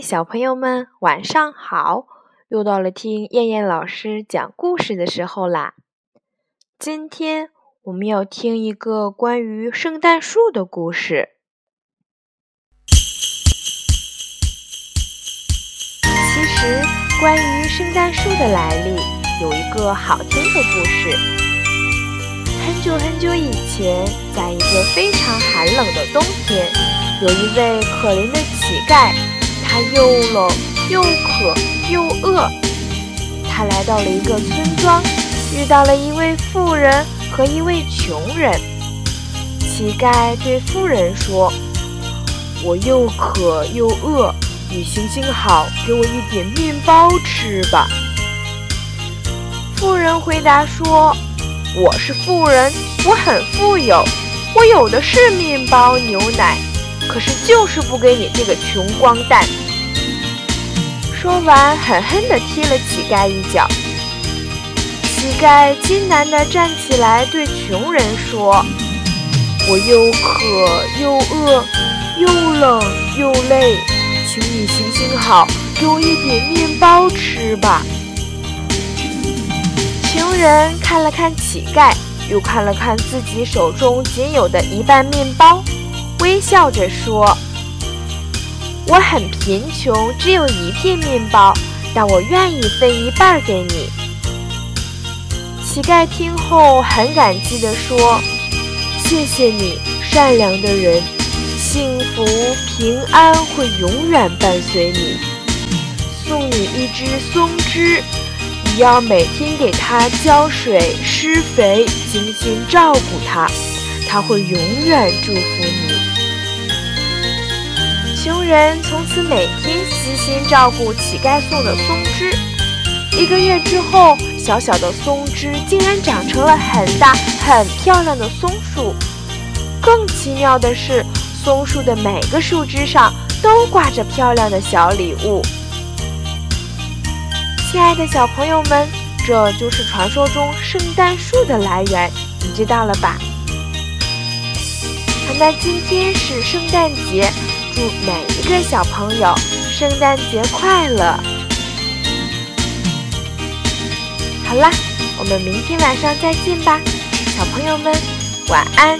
小朋友们，晚上好！又到了听燕燕老师讲故事的时候啦。今天我们要听一个关于圣诞树的故事。其实，关于圣诞树的来历，有一个好听的故事。很久很久以前，在一个非常寒冷的冬天，有一位可怜的乞丐。他又冷又渴又饿，他来到了一个村庄，遇到了一位富人和一位穷人。乞丐对富人说：“我又渴又饿，你行行好，给我一点面包吃吧。”富人回答说：“我是富人，我很富有，我有的是面包牛奶。”可是就是不给你这个穷光蛋！说完，狠狠地踢了乞丐一脚。乞丐艰难地站起来，对穷人说：“我又渴又饿，又冷又累，请你行行好，给我一点面包吃吧。”穷人看了看乞丐，又看了看自己手中仅有的一半面包。微笑着说：“我很贫穷，只有一片面包，但我愿意分一半给你。”乞丐听后很感激地说：“谢谢你，善良的人，幸福平安会永远伴随你。送你一只松枝，你要每天给它浇水、施肥，精心照顾它。”它会永远祝福你。穷人从此每天悉心照顾乞丐送的松枝。一个月之后，小小的松枝竟然长成了很大、很漂亮的松树。更奇妙的是，松树的每个树枝上都挂着漂亮的小礼物。亲爱的小朋友们，这就是传说中圣诞树的来源，你知道了吧？那今天是圣诞节，祝每一个小朋友圣诞节快乐！好啦，我们明天晚上再见吧，小朋友们，晚安。